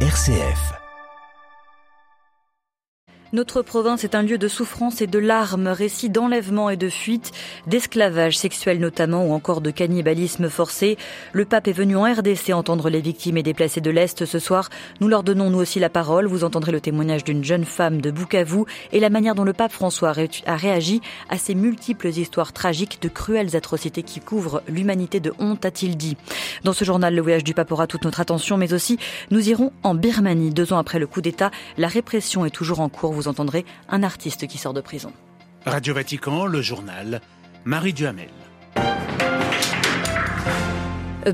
RCF. Notre province est un lieu de souffrance et de larmes, récits d'enlèvement et de fuite, d'esclavage sexuel notamment ou encore de cannibalisme forcé. Le pape est venu en RDC entendre les victimes et déplacés de l'Est ce soir. Nous leur donnons nous aussi la parole. Vous entendrez le témoignage d'une jeune femme de Bukavu et la manière dont le pape François a réagi à ces multiples histoires tragiques de cruelles atrocités qui couvrent l'humanité de honte, a-t-il dit. Dans ce journal, le voyage du pape aura toute notre attention, mais aussi nous irons en Birmanie. Deux ans après le coup d'État, la répression est toujours en cours entendrez un artiste qui sort de prison. Radio Vatican, le journal, Marie Duhamel.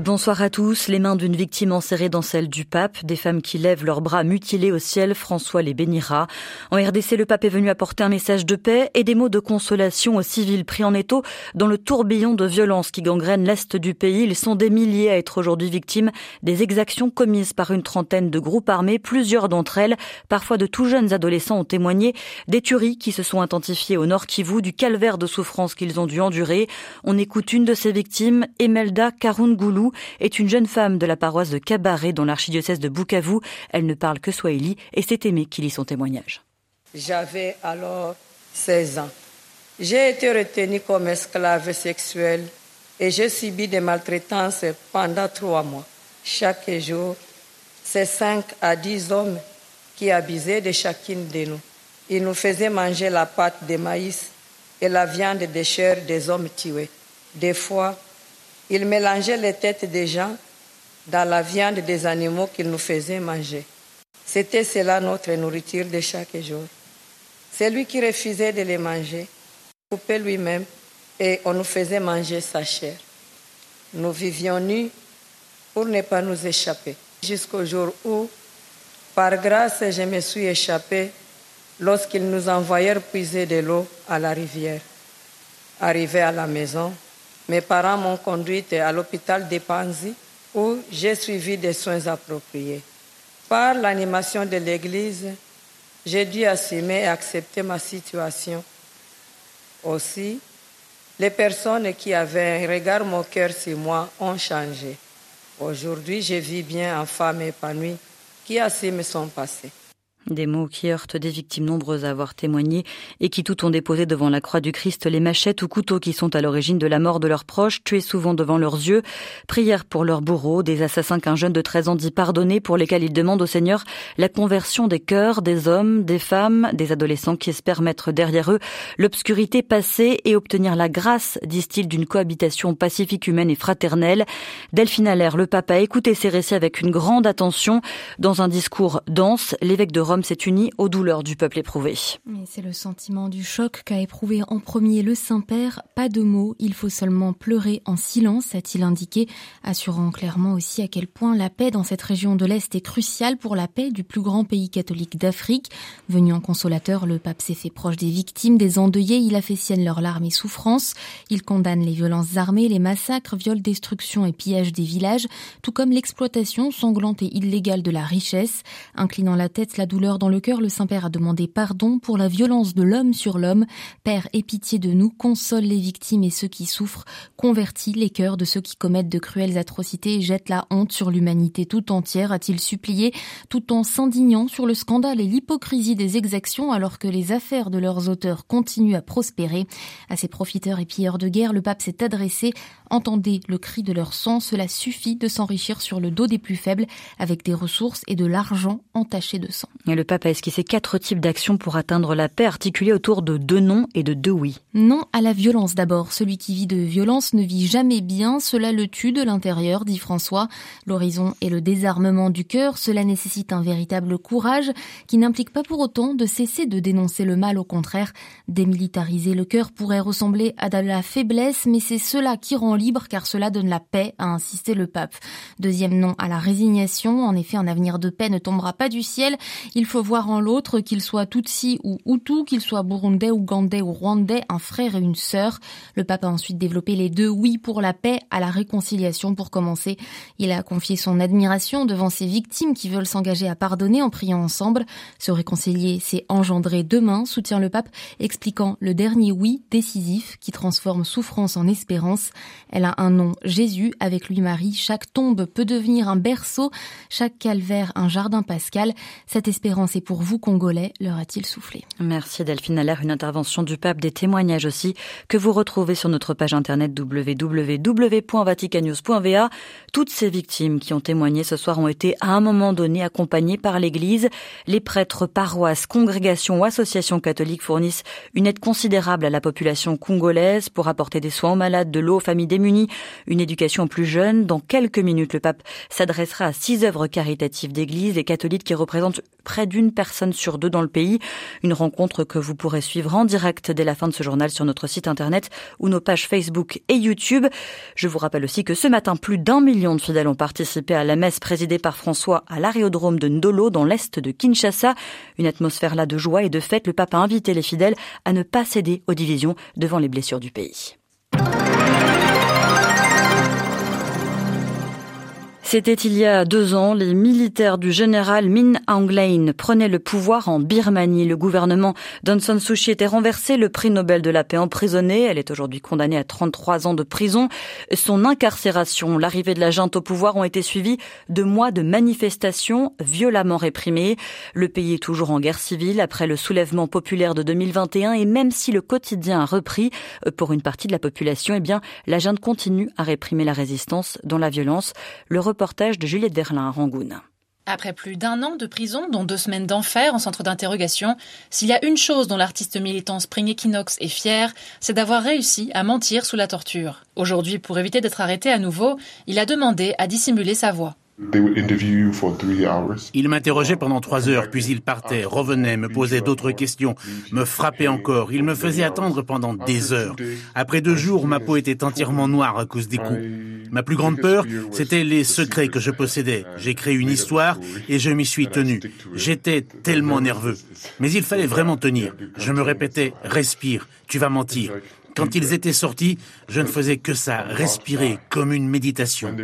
Bonsoir à tous. Les mains d'une victime enserrées dans celles du pape, des femmes qui lèvent leurs bras mutilés au ciel, François les bénira. En RDC, le pape est venu apporter un message de paix et des mots de consolation aux civils pris en étau dans le tourbillon de violence qui gangrène l'est du pays. Ils sont des milliers à être aujourd'hui victimes des exactions commises par une trentaine de groupes armés. Plusieurs d'entre elles, parfois de tout jeunes adolescents, ont témoigné des tueries qui se sont intensifiées au nord Kivu, du calvaire de souffrance qu'ils ont dû endurer. On écoute une de ces victimes, Emelda Karungoulou est une jeune femme de la paroisse de Cabaret dans l'archidiocèse de Bukavu. Elle ne parle que Swahili et c'est aimé qui lit son témoignage. J'avais alors 16 ans. J'ai été retenue comme esclave sexuelle et j'ai subi des maltraitances pendant trois mois. Chaque jour, c'est 5 à 10 hommes qui abusaient de chacune de nous. Ils nous faisaient manger la pâte de maïs et la viande des chairs des hommes tués. Des fois, il mélangeait les têtes des gens dans la viande des animaux qu'il nous faisait manger. C'était cela notre nourriture de chaque jour. C'est lui qui refusait de les manger, coupait lui-même et on nous faisait manger sa chair. Nous vivions nus pour ne pas nous échapper. Jusqu'au jour où, par grâce, je me suis échappé lorsqu'ils nous envoyèrent puiser de l'eau à la rivière. Arrivé à la maison, mes parents m'ont conduite à l'hôpital de Panzi où j'ai suivi des soins appropriés. Par l'animation de l'Église, j'ai dû assumer et accepter ma situation. Aussi, les personnes qui avaient un regard moqueur sur moi ont changé. Aujourd'hui, je vis bien en femme épanouie qui assume son passé. Des mots qui heurtent des victimes nombreuses à avoir témoigné et qui tout ont déposé devant la croix du Christ les machettes ou couteaux qui sont à l'origine de la mort de leurs proches, tués souvent devant leurs yeux. Prière pour leurs bourreaux, des assassins qu'un jeune de 13 ans dit pardonner pour lesquels ils demandent au Seigneur la conversion des cœurs, des hommes, des femmes, des adolescents qui espèrent mettre derrière eux l'obscurité passée et obtenir la grâce, disent-ils, d'une cohabitation pacifique, humaine et fraternelle. Delphine le pape a écouté ces récits avec une grande attention. Dans un discours dense, l'évêque de Rome s'est uni aux douleurs du peuple éprouvé. C'est le sentiment du choc qu'a éprouvé en premier le Saint-Père. Pas de mots, il faut seulement pleurer en silence, a-t-il indiqué, assurant clairement aussi à quel point la paix dans cette région de l'Est est cruciale pour la paix du plus grand pays catholique d'Afrique. Venu en consolateur, le pape s'est fait proche des victimes, des endeuillés, il a sienne leurs larmes et souffrances. Il condamne les violences armées, les massacres, viols, destruction et pillages des villages, tout comme l'exploitation sanglante et illégale de la richesse. Inclinant la tête, la douleur dans le cœur, le Saint-Père a demandé pardon pour la violence de l'homme sur l'homme. Père, aie pitié de nous, console les victimes et ceux qui souffrent, convertis les cœurs de ceux qui commettent de cruelles atrocités et jette la honte sur l'humanité tout entière, a-t-il supplié, tout en s'indignant sur le scandale et l'hypocrisie des exactions alors que les affaires de leurs auteurs continuent à prospérer. À ces profiteurs et pilleurs de guerre, le pape s'est adressé. Entendez le cri de leur sang, cela suffit de s'enrichir sur le dos des plus faibles avec des ressources et de l'argent entaché de sang le pape a esquissé quatre types d'actions pour atteindre la paix articulées autour de deux non et de deux oui? Non à la violence d'abord. Celui qui vit de violence ne vit jamais bien, cela le tue de l'intérieur, dit François. L'horizon est le désarmement du cœur, cela nécessite un véritable courage qui n'implique pas pour autant de cesser de dénoncer le mal, au contraire. Démilitariser le cœur pourrait ressembler à de la faiblesse, mais c'est cela qui rend libre car cela donne la paix, a insisté le pape. Deuxième non à la résignation, en effet un avenir de paix ne tombera pas du ciel. Il faut voir en l'autre, qu'il soit Tutsi ou Hutu, qu'il soit burundais, ougandais ou rwandais, un frère et une sœur. Le pape a ensuite développé les deux oui pour la paix, à la réconciliation pour commencer. Il a confié son admiration devant ces victimes qui veulent s'engager à pardonner en priant ensemble. Se réconcilier, c'est engendrer demain, soutient le pape, expliquant le dernier oui décisif qui transforme souffrance en espérance. Elle a un nom, Jésus, avec lui Marie. Chaque tombe peut devenir un berceau, chaque calvaire un jardin pascal. Cette espérance est pour vous, Congolais, leur a-t-il soufflé. Merci Delphine Allaire, une intervention du pape, des témoignages aussi, que vous retrouvez sur notre page internet www.vaticannews.va. Toutes ces victimes qui ont témoigné ce soir ont été à un moment donné accompagnées par l'Église. Les prêtres, paroisses, congrégations ou associations catholiques fournissent une aide considérable à la population congolaise pour apporter des soins aux malades, de l'eau aux familles démunies, une éducation plus jeune. Dans quelques minutes, le pape s'adressera à six œuvres caritatives d'église et catholiques qui représentent près d'une personne sur deux dans le pays. Une rencontre que vous pourrez suivre en direct dès la fin de ce journal sur notre site internet ou nos pages Facebook et YouTube. Je vous rappelle aussi que ce matin, plus d'un million de fidèles ont participé à la messe présidée par François à l'aérodrome de Ndolo dans l'est de Kinshasa. Une atmosphère là de joie et de fête. Le pape a invité les fidèles à ne pas céder aux divisions devant les blessures du pays. C'était il y a deux ans, les militaires du général Min Aung Hlaing prenaient le pouvoir en Birmanie. Le gouvernement d'Aung San était renversé, le prix Nobel de la paix emprisonnée. Elle est aujourd'hui condamnée à 33 ans de prison. Son incarcération, l'arrivée de la junte au pouvoir ont été suivies de mois de manifestations violemment réprimées. Le pays est toujours en guerre civile après le soulèvement populaire de 2021 et même si le quotidien a repris pour une partie de la population, eh bien, la junte continue à réprimer la résistance dans la violence. Le de Juliette à Rangoon. Après plus d'un an de prison, dont deux semaines d'enfer en centre d'interrogation, s'il y a une chose dont l'artiste militant Spring Equinox est fier, c'est d'avoir réussi à mentir sous la torture. Aujourd'hui, pour éviter d'être arrêté à nouveau, il a demandé à dissimuler sa voix. Il m'interrogeait pendant trois heures, puis il partait, revenait, me posait d'autres questions, me frappait encore. Il me faisait attendre pendant des heures. Après deux jours, ma peau était entièrement noire à cause des coups. Ma plus grande peur, c'était les secrets que je possédais. J'ai créé une histoire et je m'y suis tenu. J'étais tellement nerveux. Mais il fallait vraiment tenir. Je me répétais, respire, tu vas mentir. Quand ils étaient sortis, je ne faisais que ça, respirer comme une méditation.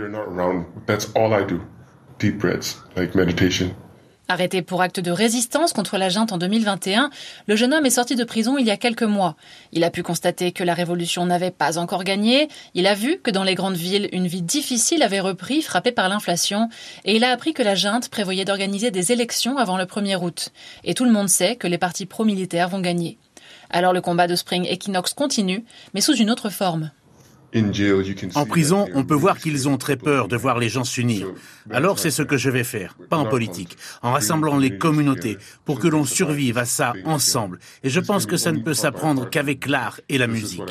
Arrêté pour acte de résistance contre la junte en 2021, le jeune homme est sorti de prison il y a quelques mois. Il a pu constater que la révolution n'avait pas encore gagné, il a vu que dans les grandes villes, une vie difficile avait repris, frappée par l'inflation, et il a appris que la junte prévoyait d'organiser des élections avant le 1er août. Et tout le monde sait que les partis pro-militaires vont gagner. Alors le combat de Spring Equinox continue, mais sous une autre forme. En prison, on peut voir qu'ils ont très peur de voir les gens s'unir. Alors c'est ce que je vais faire, pas en politique, en rassemblant les communautés pour que l'on survive à ça ensemble. Et je pense que ça ne peut s'apprendre qu'avec l'art et la musique.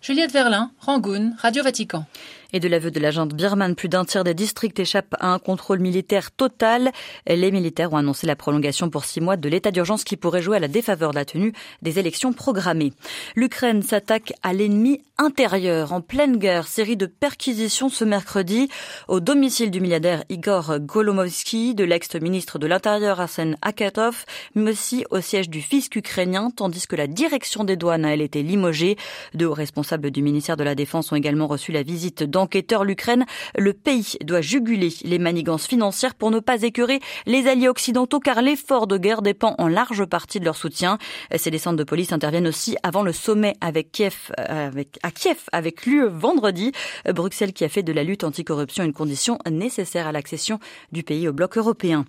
Juliette Verlin, Rangoon, Radio Vatican. Et de l'aveu de l'agent birmane, plus d'un tiers des districts échappent à un contrôle militaire total. Les militaires ont annoncé la prolongation pour six mois de l'état d'urgence qui pourrait jouer à la défaveur de la tenue des élections programmées. L'Ukraine s'attaque à l'ennemi intérieur en pleine guerre. Série de perquisitions ce mercredi au domicile du milliardaire Igor Golomovsky, de l'ex-ministre de l'Intérieur Arsen Akatov, mais aussi au siège du fisc ukrainien, tandis que la direction des douanes a été limogée. Deux responsables du ministère de la Défense ont également reçu la visite dans enquêteur l'Ukraine, le pays doit juguler les manigances financières pour ne pas écœurer les alliés occidentaux car l'effort de guerre dépend en large partie de leur soutien. Ces descentes de police interviennent aussi avant le sommet avec Kiev, avec, à Kiev avec l'UE vendredi. Bruxelles qui a fait de la lutte anticorruption une condition nécessaire à l'accession du pays au bloc européen.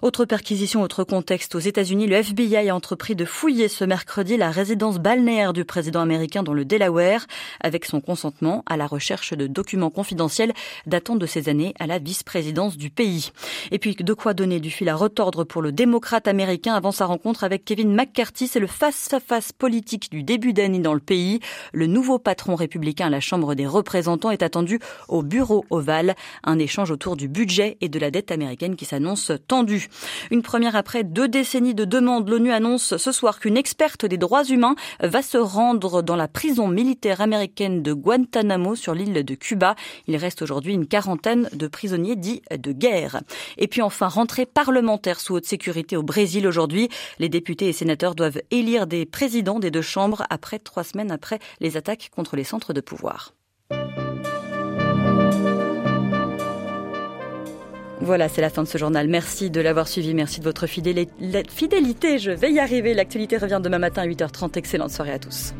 Autre perquisition, autre contexte. Aux États-Unis, le FBI a entrepris de fouiller ce mercredi la résidence balnéaire du président américain dans le Delaware avec son consentement à la recherche de documents documents confidentiels datant de ces années à la vice-présidence du pays. Et puis, de quoi donner du fil à retordre pour le démocrate américain avant sa rencontre avec Kevin McCarthy? C'est le face-à-face politique du début d'année dans le pays. Le nouveau patron républicain à la Chambre des représentants est attendu au bureau ovale. Un échange autour du budget et de la dette américaine qui s'annonce tendue. Une première après deux décennies de demandes. L'ONU annonce ce soir qu'une experte des droits humains va se rendre dans la prison militaire américaine de Guantanamo sur l'île de Il reste aujourd'hui une quarantaine de prisonniers dits de guerre. Et puis enfin, rentrée parlementaire sous haute sécurité au Brésil aujourd'hui. Les députés et sénateurs doivent élire des présidents des deux chambres après trois semaines après les attaques contre les centres de pouvoir. Voilà, c'est la fin de ce journal. Merci de l'avoir suivi. Merci de votre fidélité. Je vais y arriver. L'actualité revient demain matin à 8h30. Excellente soirée à tous.